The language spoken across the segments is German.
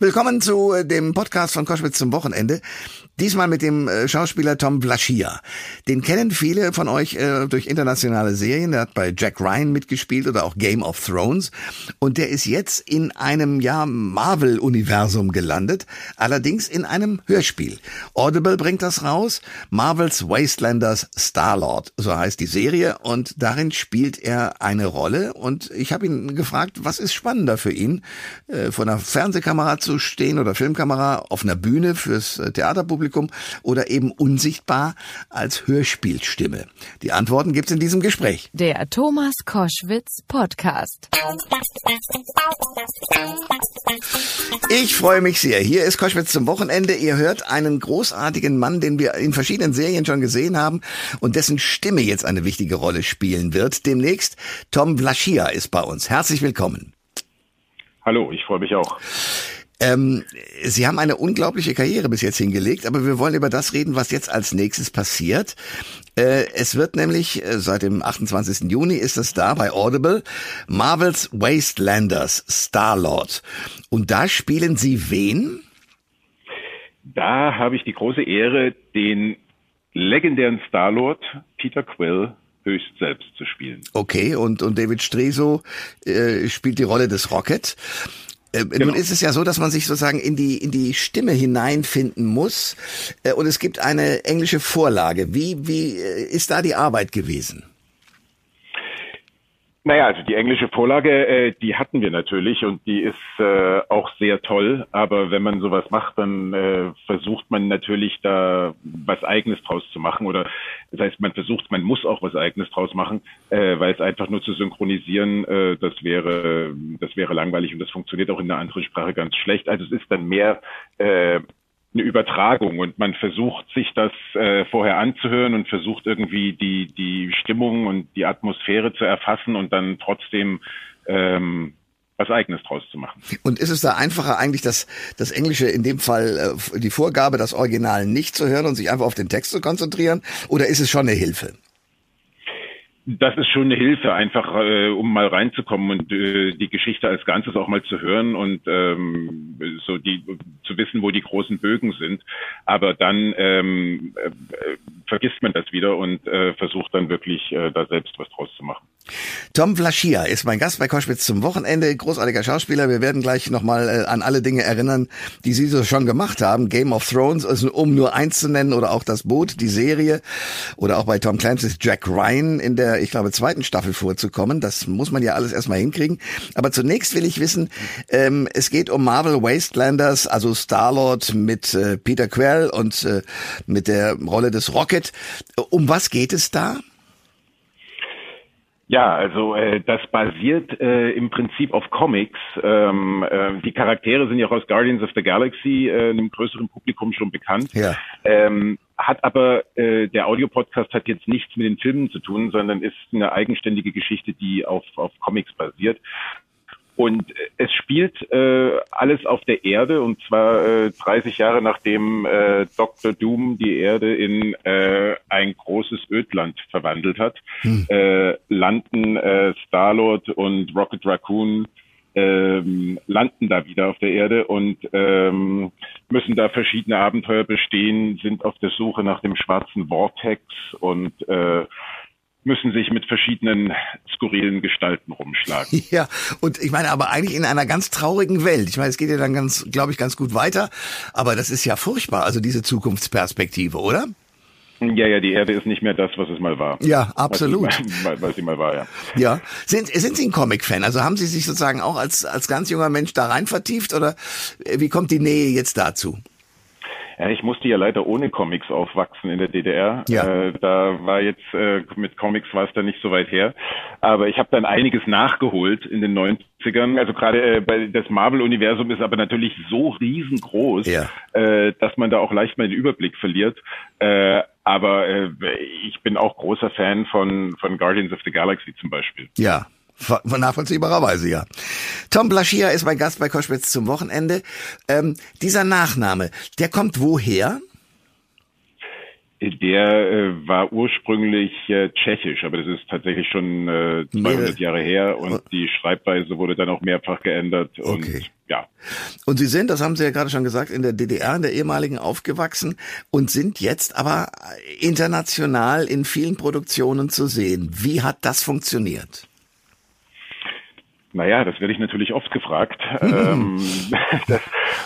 Willkommen zu äh, dem Podcast von Koschwitz zum Wochenende. Diesmal mit dem äh, Schauspieler Tom Vlaschia. Den kennen viele von euch äh, durch internationale Serien. Der hat bei Jack Ryan mitgespielt oder auch Game of Thrones. Und der ist jetzt in einem, ja, Marvel-Universum gelandet. Allerdings in einem Hörspiel. Audible bringt das raus. Marvels Wastelanders Starlord. So heißt die Serie. Und darin spielt er eine Rolle. Und ich habe ihn gefragt, was ist spannender für ihn, äh, vor einer Fernsehkamera zu stehen oder Filmkamera auf einer Bühne fürs äh, Theaterpublikum oder eben unsichtbar als Hörspielstimme? Die Antworten gibt's in diesem Gespräch. Der Thomas Koschwitz Podcast. Ich freue mich sehr. Hier ist Koschwitz zum Wochenende. Ihr hört einen großartigen Mann, den wir in verschiedenen Serien schon gesehen haben und dessen Stimme jetzt eine wichtige Rolle spielen wird. Demnächst Tom Vlaschia ist bei uns. Herzlich willkommen. Hallo, ich freue mich auch. Ähm, Sie haben eine unglaubliche Karriere bis jetzt hingelegt, aber wir wollen über das reden, was jetzt als nächstes passiert. Äh, es wird nämlich, äh, seit dem 28. Juni ist es da bei Audible, Marvels Wastelanders Starlord. Und da spielen Sie wen? Da habe ich die große Ehre, den legendären Starlord Peter Quill höchst selbst zu spielen. Okay, und, und David Streso äh, spielt die Rolle des Rocket. Äh, genau. Nun ist es ja so, dass man sich sozusagen in die in die Stimme hineinfinden muss äh, und es gibt eine englische Vorlage. Wie wie äh, ist da die Arbeit gewesen? Naja, also die englische Vorlage, äh, die hatten wir natürlich und die ist äh, auch sehr toll. Aber wenn man sowas macht, dann äh, versucht man natürlich da was Eigenes draus zu machen. Oder das heißt, man versucht, man muss auch was Eigenes draus machen, äh, weil es einfach nur zu synchronisieren, äh, das wäre, das wäre langweilig und das funktioniert auch in einer anderen Sprache ganz schlecht. Also es ist dann mehr äh, eine Übertragung und man versucht sich das äh, vorher anzuhören und versucht irgendwie die die Stimmung und die Atmosphäre zu erfassen und dann trotzdem ähm, was eigenes draus zu machen. Und ist es da einfacher eigentlich, das, das Englische in dem Fall äh, die Vorgabe, das Original nicht zu hören und sich einfach auf den Text zu konzentrieren? Oder ist es schon eine Hilfe? Das ist schon eine Hilfe, einfach äh, um mal reinzukommen und äh, die Geschichte als Ganzes auch mal zu hören und ähm, so die zu wissen, wo die großen Bögen sind. Aber dann ähm, äh, vergisst man das wieder und äh, versucht dann wirklich äh, da selbst was draus zu machen. Tom Vlaschia ist mein Gast bei Koschwitz zum Wochenende. Großartiger Schauspieler. Wir werden gleich nochmal äh, an alle Dinge erinnern, die Sie so schon gemacht haben. Game of Thrones, also um nur eins zu nennen, oder auch das Boot, die Serie. Oder auch bei Tom Clancy's Jack Ryan in der, ich glaube, zweiten Staffel vorzukommen. Das muss man ja alles erstmal hinkriegen. Aber zunächst will ich wissen, ähm, es geht um Marvel Wastelanders, also Star-Lord mit äh, Peter Quell und äh, mit der Rolle des Rocket. Um was geht es da? Ja, also äh, das basiert äh, im Prinzip auf Comics. Ähm, äh, die Charaktere sind ja auch aus Guardians of the Galaxy äh, einem größeren Publikum schon bekannt. Ja. Ähm, hat aber äh, der Audiopodcast hat jetzt nichts mit den Filmen zu tun, sondern ist eine eigenständige Geschichte, die auf, auf Comics basiert. Und es spielt äh, alles auf der Erde und zwar äh, 30 Jahre nachdem äh, Dr. Doom die Erde in äh, ein großes Ödland verwandelt hat, hm. äh, landen äh, Starlord und Rocket Raccoon ähm, landen da wieder auf der Erde und ähm, müssen da verschiedene Abenteuer bestehen, sind auf der Suche nach dem schwarzen Vortex und äh, müssen sich mit verschiedenen skurrilen Gestalten rumschlagen. Ja, und ich meine, aber eigentlich in einer ganz traurigen Welt. Ich meine, es geht ja dann ganz, glaube ich, ganz gut weiter, aber das ist ja furchtbar, also diese Zukunftsperspektive, oder? Ja, ja, die Erde ist nicht mehr das, was es mal war. Ja, absolut. Was sie mal, was sie mal war, ja. Ja. Sind, sind Sie ein Comic-Fan? Also haben Sie sich sozusagen auch als, als ganz junger Mensch da rein vertieft oder wie kommt die Nähe jetzt dazu? Ja, ich musste ja leider ohne Comics aufwachsen in der DDR. Ja. Äh, da war jetzt äh, mit Comics war es da nicht so weit her. Aber ich habe dann einiges nachgeholt in den 90ern. Also gerade äh, bei das Marvel-Universum ist aber natürlich so riesengroß, ja. äh, dass man da auch leicht mal den Überblick verliert. Äh, aber äh, ich bin auch großer Fan von, von Guardians of the Galaxy zum Beispiel. Ja, Nachvollziehbarerweise, ja. Tom Blaschia ist mein Gast bei Koschwitz zum Wochenende. Ähm, dieser Nachname, der kommt woher? Der äh, war ursprünglich äh, tschechisch, aber das ist tatsächlich schon äh, 200 Jahre her und oh. die Schreibweise wurde dann auch mehrfach geändert und okay. ja. Und Sie sind, das haben Sie ja gerade schon gesagt, in der DDR, in der ehemaligen aufgewachsen und sind jetzt aber international in vielen Produktionen zu sehen. Wie hat das funktioniert? Naja, das werde ich natürlich oft gefragt. ähm, das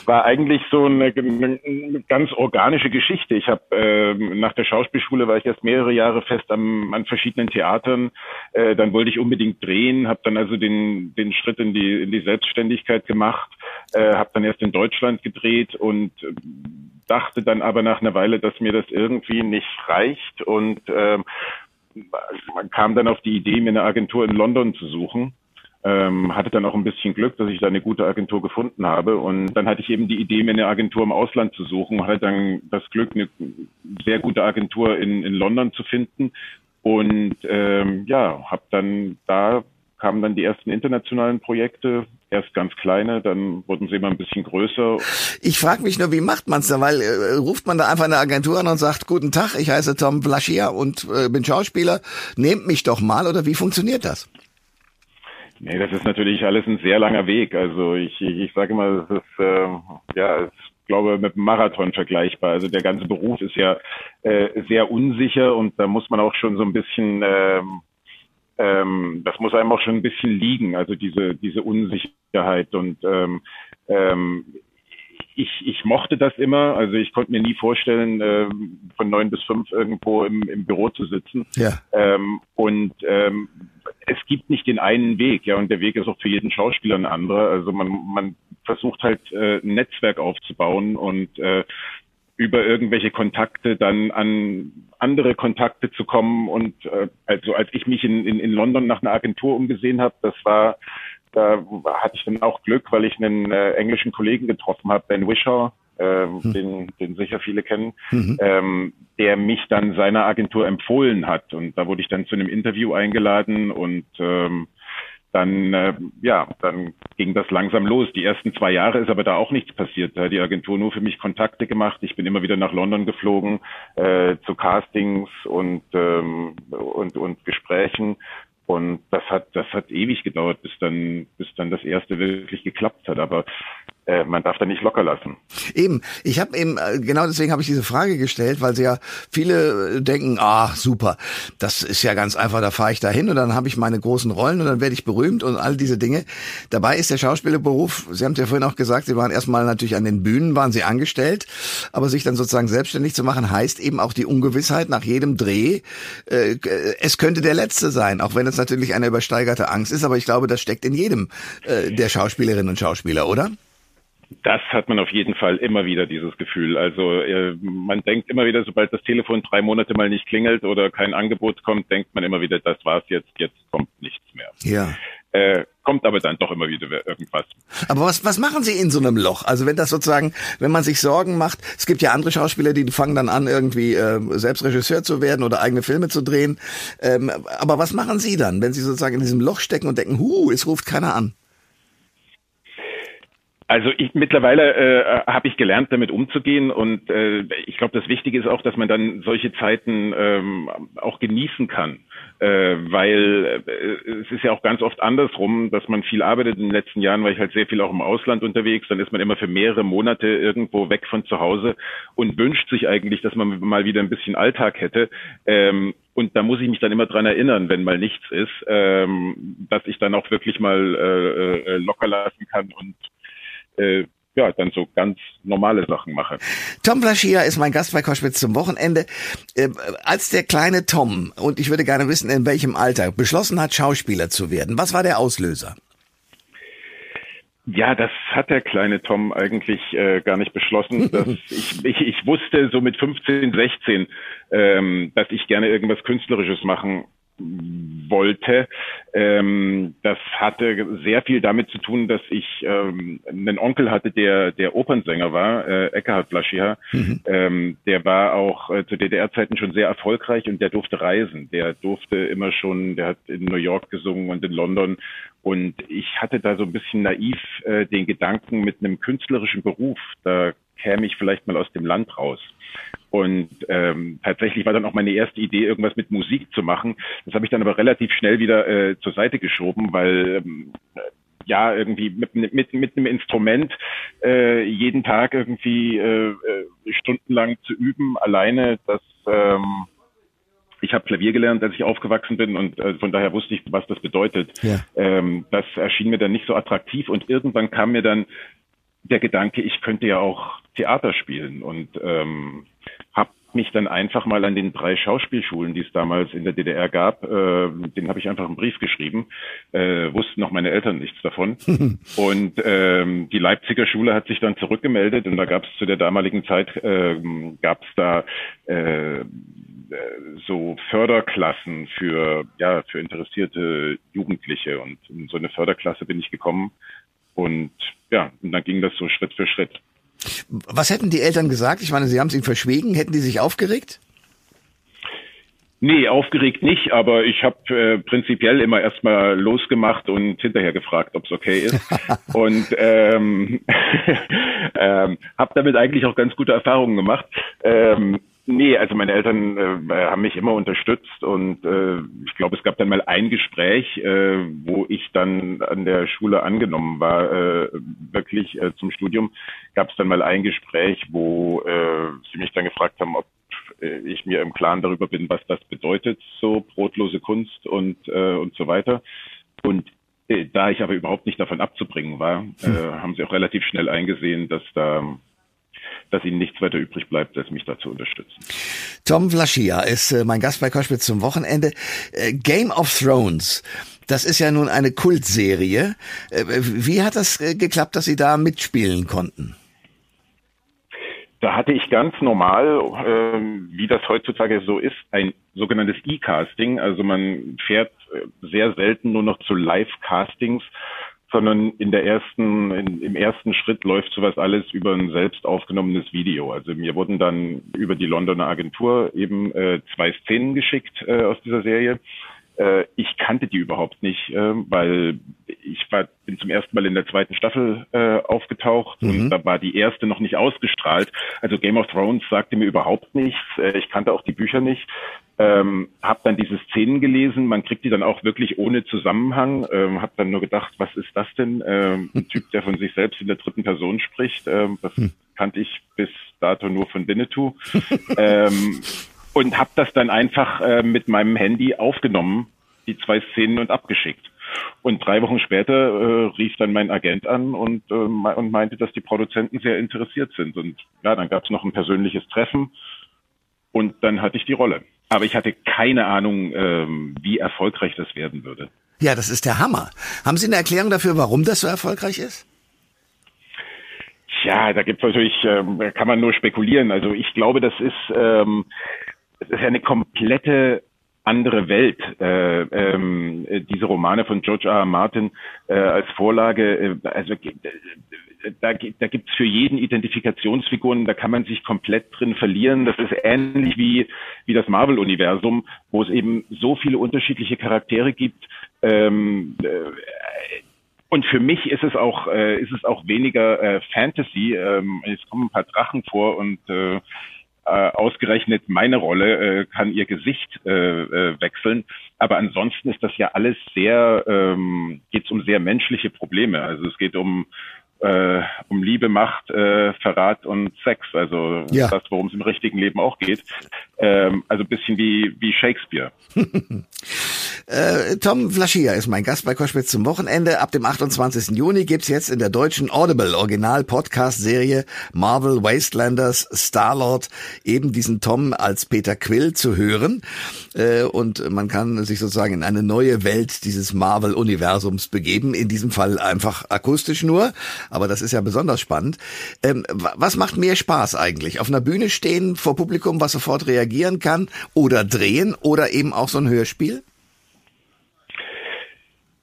war eigentlich so eine, eine ganz organische Geschichte. Ich habe ähm, nach der Schauspielschule war ich erst mehrere Jahre fest am, an verschiedenen Theatern. Äh, dann wollte ich unbedingt drehen, habe dann also den den Schritt in die in die Selbstständigkeit gemacht, äh, habe dann erst in Deutschland gedreht und äh, dachte dann aber nach einer Weile, dass mir das irgendwie nicht reicht und äh, man kam dann auf die Idee, mir eine Agentur in London zu suchen ähm, hatte dann auch ein bisschen Glück, dass ich da eine gute Agentur gefunden habe. Und dann hatte ich eben die Idee, mir eine Agentur im Ausland zu suchen hatte dann das Glück, eine sehr gute Agentur in, in London zu finden. Und ähm, ja, habe dann da kamen dann die ersten internationalen Projekte, erst ganz kleine, dann wurden sie immer ein bisschen größer. Ich frage mich nur, wie macht man es da? Weil äh, ruft man da einfach eine Agentur an und sagt, guten Tag, ich heiße Tom Blaschia und äh, bin Schauspieler, nehmt mich doch mal oder wie funktioniert das? Nee, das ist natürlich alles ein sehr langer Weg. Also ich, ich, ich sage immer, es ist äh, ja, ich glaube, mit einem Marathon vergleichbar. Also der ganze Beruf ist ja äh, sehr unsicher und da muss man auch schon so ein bisschen ähm, ähm, das muss einem auch schon ein bisschen liegen, also diese, diese Unsicherheit. Und ähm, ähm, ich, ich mochte das immer. Also ich konnte mir nie vorstellen, äh, von neun bis fünf irgendwo im, im Büro zu sitzen. Ja. Ähm, und ähm, es gibt nicht den einen Weg, ja, und der Weg ist auch für jeden Schauspieler ein anderer. Also man, man versucht halt äh, ein Netzwerk aufzubauen und äh, über irgendwelche Kontakte dann an andere Kontakte zu kommen. Und äh, also als ich mich in, in, in London nach einer Agentur umgesehen habe, das war da hatte ich dann auch Glück, weil ich einen äh, englischen Kollegen getroffen habe, Ben Wishaw, äh, hm. den, den sicher viele kennen, mhm. ähm, der mich dann seiner Agentur empfohlen hat. Und da wurde ich dann zu einem Interview eingeladen und ähm, dann, äh, ja, dann ging das langsam los. Die ersten zwei Jahre ist aber da auch nichts passiert. Da hat die Agentur nur für mich Kontakte gemacht. Ich bin immer wieder nach London geflogen äh, zu Castings und, ähm, und, und Gesprächen und das hat, das hat ewig gedauert, bis dann, bis dann das erste wirklich geklappt hat. Aber äh, man darf da nicht locker lassen. Eben, ich habe eben äh, genau deswegen habe ich diese Frage gestellt, weil sie ja viele äh, denken, ah super, das ist ja ganz einfach, da fahre ich da hin und dann habe ich meine großen Rollen und dann werde ich berühmt und all diese Dinge. Dabei ist der Schauspielerberuf, Sie haben es ja vorhin auch gesagt, Sie waren erstmal natürlich an den Bühnen, waren Sie angestellt, aber sich dann sozusagen selbstständig zu machen, heißt eben auch die Ungewissheit nach jedem Dreh, äh, es könnte der letzte sein, auch wenn es natürlich eine übersteigerte Angst ist, aber ich glaube, das steckt in jedem äh, der Schauspielerinnen und Schauspieler, oder? Das hat man auf jeden Fall immer wieder, dieses Gefühl. Also äh, man denkt immer wieder, sobald das Telefon drei Monate mal nicht klingelt oder kein Angebot kommt, denkt man immer wieder, das war's jetzt, jetzt kommt nichts mehr. Ja. Äh, kommt aber dann doch immer wieder irgendwas. Aber was, was machen Sie in so einem Loch? Also wenn das sozusagen, wenn man sich Sorgen macht, es gibt ja andere Schauspieler, die fangen dann an, irgendwie äh, selbst Regisseur zu werden oder eigene Filme zu drehen. Ähm, aber was machen Sie dann, wenn Sie sozusagen in diesem Loch stecken und denken, hu, es ruft keiner an? Also ich mittlerweile äh, habe ich gelernt, damit umzugehen und äh, ich glaube, das Wichtige ist auch, dass man dann solche Zeiten ähm, auch genießen kann, äh, weil äh, es ist ja auch ganz oft andersrum, dass man viel arbeitet. In den letzten Jahren war ich halt sehr viel auch im Ausland unterwegs, dann ist man immer für mehrere Monate irgendwo weg von zu Hause und wünscht sich eigentlich, dass man mal wieder ein bisschen Alltag hätte. Ähm, und da muss ich mich dann immer dran erinnern, wenn mal nichts ist, ähm, dass ich dann auch wirklich mal äh, äh locker lassen kann und äh, ja, dann so ganz normale Sachen mache. Tom Blaschia ist mein Gast bei Koschwitz zum Wochenende. Äh, als der kleine Tom, und ich würde gerne wissen, in welchem Alter, beschlossen hat, Schauspieler zu werden, was war der Auslöser? Ja, das hat der kleine Tom eigentlich äh, gar nicht beschlossen. Ich, ich, ich wusste so mit 15, 16, ähm, dass ich gerne irgendwas Künstlerisches machen wollte. Ähm, das hatte sehr viel damit zu tun, dass ich ähm, einen Onkel hatte, der der Opernsänger war, äh, Eckhard Blaschiha. Mhm. Ähm, der war auch äh, zu DDR-Zeiten schon sehr erfolgreich und der durfte reisen. Der durfte immer schon, der hat in New York gesungen und in London. Und ich hatte da so ein bisschen naiv äh, den Gedanken mit einem künstlerischen Beruf, da käme ich vielleicht mal aus dem Land raus. Und ähm, tatsächlich war dann auch meine erste Idee, irgendwas mit Musik zu machen. Das habe ich dann aber relativ schnell wieder äh, zur Seite geschoben, weil ähm, ja irgendwie mit, mit, mit einem Instrument äh, jeden Tag irgendwie äh, äh, stundenlang zu üben, alleine, das ähm, ich habe Klavier gelernt, als ich aufgewachsen bin und äh, von daher wusste ich, was das bedeutet. Ja. Ähm, das erschien mir dann nicht so attraktiv und irgendwann kam mir dann der Gedanke, ich könnte ja auch Theater spielen und ähm, habe mich dann einfach mal an den drei Schauspielschulen, die es damals in der DDR gab, äh, den habe ich einfach einen Brief geschrieben, äh, wussten noch meine Eltern nichts davon. und ähm, die Leipziger Schule hat sich dann zurückgemeldet und da gab es zu der damaligen Zeit, äh, gab es da äh, so Förderklassen für ja für interessierte Jugendliche und in so eine Förderklasse bin ich gekommen und ja und dann ging das so Schritt für Schritt. Was hätten die Eltern gesagt? Ich meine, sie haben es ihnen verschwiegen. Hätten die sich aufgeregt? Nee, aufgeregt nicht, aber ich habe äh, prinzipiell immer erstmal losgemacht und hinterher gefragt, ob es okay ist. und ähm, ähm, habe damit eigentlich auch ganz gute Erfahrungen gemacht. Ähm, Nee, also meine Eltern äh, haben mich immer unterstützt und äh, ich glaube, es gab dann mal ein Gespräch, äh, wo ich dann an der Schule angenommen war, äh, wirklich äh, zum Studium, gab es dann mal ein Gespräch, wo äh, sie mich dann gefragt haben, ob äh, ich mir im Klaren darüber bin, was das bedeutet, so brotlose Kunst und äh, und so weiter. Und äh, da ich aber überhaupt nicht davon abzubringen war, äh, hm. haben sie auch relativ schnell eingesehen, dass da dass ihnen nichts weiter übrig bleibt, als mich da zu unterstützen. Tom Vlaschia ist äh, mein Gast bei Koschwitz zum Wochenende. Äh, Game of Thrones. Das ist ja nun eine Kultserie. Äh, wie hat das geklappt, dass Sie da mitspielen konnten? Da hatte ich ganz normal, äh, wie das heutzutage so ist, ein sogenanntes E-Casting. Also man fährt äh, sehr selten nur noch zu Live-Castings, sondern in der ersten, in, im ersten Schritt läuft sowas alles über ein selbst aufgenommenes Video. Also mir wurden dann über die Londoner Agentur eben äh, zwei Szenen geschickt äh, aus dieser Serie. Äh, ich kannte die überhaupt nicht, äh, weil ich war, bin zum ersten Mal in der zweiten Staffel äh, aufgetaucht mhm. und da war die erste noch nicht ausgestrahlt. Also Game of Thrones sagte mir überhaupt nichts. Äh, ich kannte auch die Bücher nicht. Ähm, habe dann diese Szenen gelesen, man kriegt die dann auch wirklich ohne Zusammenhang. Ähm, habe dann nur gedacht, was ist das denn? Ähm, ein Typ, der von sich selbst in der dritten Person spricht. Ähm, das hm. kannte ich bis dato nur von Winnetou. ähm, und habe das dann einfach äh, mit meinem Handy aufgenommen, die zwei Szenen und abgeschickt. Und drei Wochen später äh, rief dann mein Agent an und, äh, und meinte, dass die Produzenten sehr interessiert sind. Und ja, dann gab es noch ein persönliches Treffen und dann hatte ich die Rolle. Aber ich hatte keine Ahnung, ähm, wie erfolgreich das werden würde. Ja, das ist der Hammer. Haben Sie eine Erklärung dafür, warum das so erfolgreich ist? Ja, da gibt's natürlich, ähm, kann man nur spekulieren. Also ich glaube, das ist, ähm, das ist ja eine komplette andere Welt. Äh, ähm, diese Romane von George R. R. Martin äh, als Vorlage, äh, also da, da gibt es für jeden Identifikationsfiguren, da kann man sich komplett drin verlieren. Das ist ähnlich wie, wie das Marvel-Universum, wo es eben so viele unterschiedliche Charaktere gibt. Ähm, äh, und für mich ist es auch, äh, ist es auch weniger äh, Fantasy. Ähm, es kommen ein paar Drachen vor und äh, äh, ausgerechnet meine Rolle äh, kann ihr Gesicht äh, wechseln. Aber ansonsten ist das ja alles sehr, ähm, geht es um sehr menschliche Probleme. Also es geht um äh, um Liebe, Macht, äh, Verrat und Sex. Also ja. das, worum es im richtigen Leben auch geht. Ähm, also bisschen wie, wie Shakespeare. Äh, Tom Flaschia ist mein Gast bei Koschwitz zum Wochenende. Ab dem 28. Juni gibt's jetzt in der deutschen Audible Original Podcast Serie Marvel Wastelanders Starlord eben diesen Tom als Peter Quill zu hören. Äh, und man kann sich sozusagen in eine neue Welt dieses Marvel Universums begeben. In diesem Fall einfach akustisch nur. Aber das ist ja besonders spannend. Ähm, was macht mehr Spaß eigentlich? Auf einer Bühne stehen vor Publikum, was sofort reagieren kann oder drehen oder eben auch so ein Hörspiel?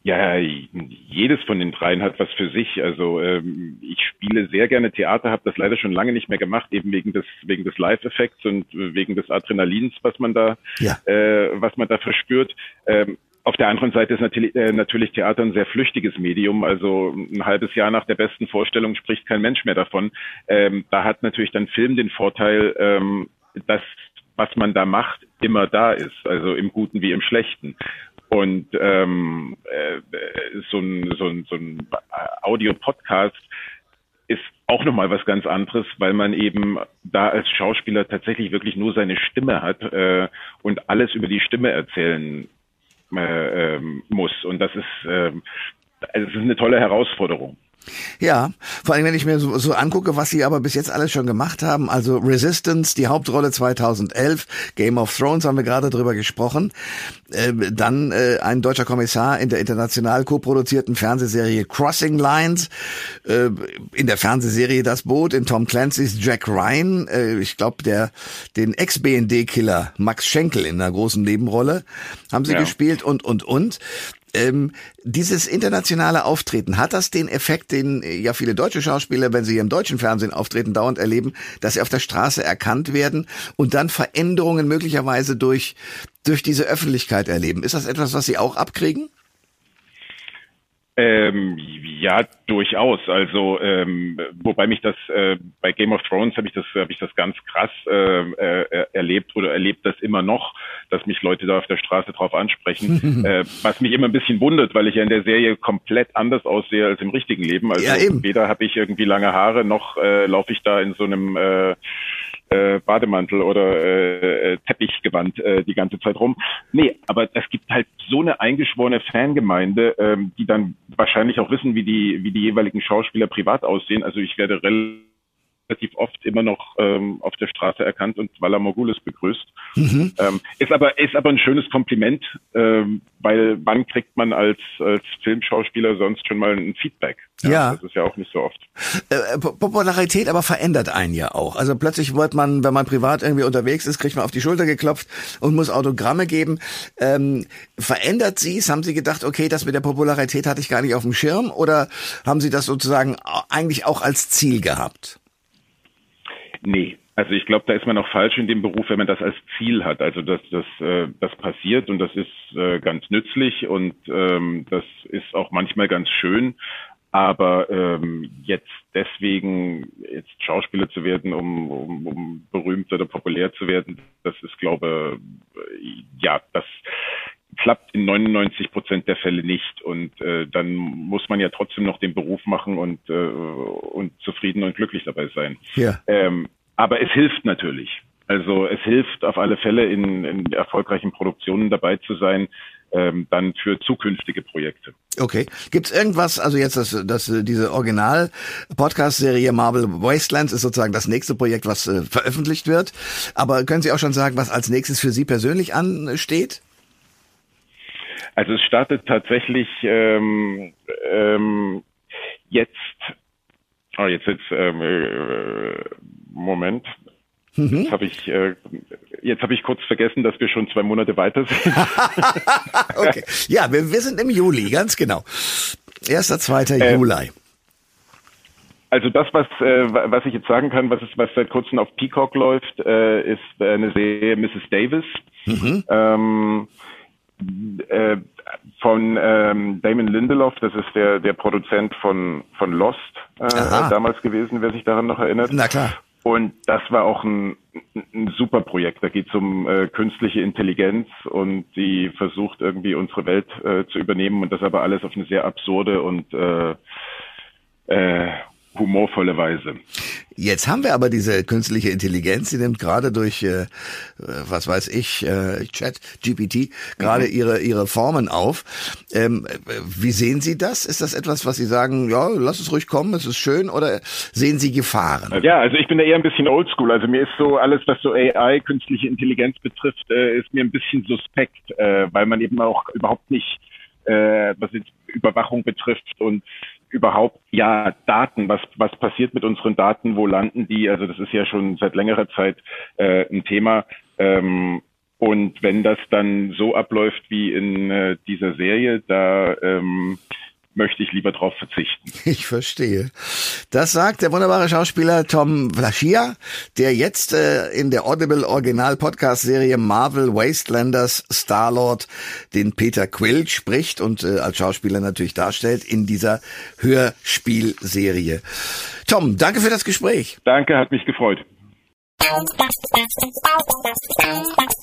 Ja, jedes von den dreien hat was für sich. Also ähm, ich spiele sehr gerne Theater, habe das leider schon lange nicht mehr gemacht, eben wegen des wegen des Live-Effekts und wegen des Adrenalins, was man da ja. äh, was man da verspürt. Ähm, auf der anderen Seite ist natürlich, äh, natürlich Theater ein sehr flüchtiges Medium. Also ein halbes Jahr nach der besten Vorstellung spricht kein Mensch mehr davon. Ähm, da hat natürlich dann Film den Vorteil, ähm, dass was man da macht, immer da ist, also im Guten wie im Schlechten. Und ähm, äh, so ein, so ein, so ein Audio-Podcast ist auch nochmal was ganz anderes, weil man eben da als Schauspieler tatsächlich wirklich nur seine Stimme hat äh, und alles über die Stimme erzählen äh, äh, muss. Und das ist, äh, also es ist eine tolle Herausforderung. Ja, vor allem wenn ich mir so, so, angucke, was sie aber bis jetzt alles schon gemacht haben. Also Resistance, die Hauptrolle 2011, Game of Thrones haben wir gerade drüber gesprochen. Äh, dann äh, ein deutscher Kommissar in der international co-produzierten Fernsehserie Crossing Lines. Äh, in der Fernsehserie Das Boot, in Tom Clancy's Jack Ryan. Äh, ich glaube, der den Ex-BND-Killer Max Schenkel in einer großen Nebenrolle haben sie ja. gespielt und, und, und. Ähm, dieses internationale Auftreten, hat das den Effekt, den äh, ja viele deutsche Schauspieler, wenn sie im deutschen Fernsehen auftreten, dauernd erleben, dass sie auf der Straße erkannt werden und dann Veränderungen möglicherweise durch, durch diese Öffentlichkeit erleben? Ist das etwas, was Sie auch abkriegen? Ähm, ja, durchaus. Also ähm, wobei mich das äh, bei Game of Thrones habe ich das habe ich das ganz krass äh, äh, erlebt oder erlebt das immer noch, dass mich Leute da auf der Straße drauf ansprechen, äh, was mich immer ein bisschen wundert, weil ich ja in der Serie komplett anders aussehe als im richtigen Leben. Also ja, weder habe ich irgendwie lange Haare noch äh, laufe ich da in so einem äh, äh, Bademantel oder äh, Teppichgewand äh, die ganze Zeit rum. Nee, aber es gibt halt so eine eingeschworene Fangemeinde, ähm, die dann wahrscheinlich auch wissen, wie die, wie die jeweiligen Schauspieler privat aussehen. Also ich werde relativ relativ oft immer noch ähm, auf der Straße erkannt und Walla Mogulis begrüßt. Mhm. Ähm, ist aber ist aber ein schönes Kompliment, ähm, weil wann kriegt man als als Filmschauspieler sonst schon mal ein Feedback? Ja, ja. das ist ja auch nicht so oft. Äh, Popularität aber verändert einen ja auch. Also plötzlich wird man, wenn man privat irgendwie unterwegs ist, kriegt man auf die Schulter geklopft und muss Autogramme geben. Ähm, verändert Sie es? Haben Sie gedacht, okay, das mit der Popularität hatte ich gar nicht auf dem Schirm? Oder haben Sie das sozusagen eigentlich auch als Ziel gehabt? Nee, also ich glaube, da ist man auch falsch in dem Beruf, wenn man das als Ziel hat. Also dass das, äh, das passiert und das ist äh, ganz nützlich und ähm, das ist auch manchmal ganz schön. Aber ähm, jetzt deswegen jetzt Schauspieler zu werden, um, um, um berühmt oder populär zu werden, das ist, glaube ja, das klappt in 99 Prozent der Fälle nicht. Und äh, dann muss man ja trotzdem noch den Beruf machen und, äh, und zufrieden und glücklich dabei sein. Ja. Ähm, aber es hilft natürlich. Also es hilft auf alle Fälle in, in erfolgreichen Produktionen dabei zu sein, ähm, dann für zukünftige Projekte. Okay. Gibt's irgendwas, also jetzt das, das diese Original-Podcast-Serie Marvel Wastelands ist sozusagen das nächste Projekt, was äh, veröffentlicht wird. Aber können Sie auch schon sagen, was als nächstes für Sie persönlich ansteht? Also es startet tatsächlich ähm, ähm, jetzt, oh jetzt jetzt ähm, äh, Moment, mhm. jetzt habe ich äh, jetzt habe ich kurz vergessen, dass wir schon zwei Monate weiter sind. okay, ja, wir, wir sind im Juli, ganz genau, erster, zweiter äh, Juli. Also das, was äh, was ich jetzt sagen kann, was ist, was seit kurzem auf Peacock läuft, äh, ist eine Serie Mrs. Davis. Mhm. Ähm, äh, von ähm, Damon Lindelof, das ist der der Produzent von von Lost äh, damals gewesen, wer sich daran noch erinnert. Na klar. Und das war auch ein, ein super Projekt. Da geht es um äh, künstliche Intelligenz und die versucht irgendwie unsere Welt äh, zu übernehmen und das aber alles auf eine sehr absurde und äh, äh, humorvolle Weise. Jetzt haben wir aber diese künstliche Intelligenz, die nimmt gerade durch, äh, was weiß ich, äh, Chat, GPT, gerade mhm. ihre, ihre Formen auf. Ähm, wie sehen Sie das? Ist das etwas, was Sie sagen, ja, lass es ruhig kommen, es ist schön, oder sehen Sie Gefahren? Ja, also ich bin da eher ein bisschen oldschool. Also mir ist so alles, was so AI, künstliche Intelligenz betrifft, äh, ist mir ein bisschen suspekt, äh, weil man eben auch überhaupt nicht äh, was jetzt Überwachung betrifft und überhaupt ja Daten, was was passiert mit unseren Daten, wo landen die? Also das ist ja schon seit längerer Zeit äh, ein Thema. Ähm, und wenn das dann so abläuft wie in äh, dieser Serie, da ähm, möchte ich lieber darauf verzichten. Ich verstehe. Das sagt der wunderbare Schauspieler Tom Vlaschia, der jetzt äh, in der Audible Original Podcast Serie Marvel Wastelanders Starlord den Peter Quill spricht und äh, als Schauspieler natürlich darstellt in dieser Hörspielserie. Tom, danke für das Gespräch. Danke, hat mich gefreut.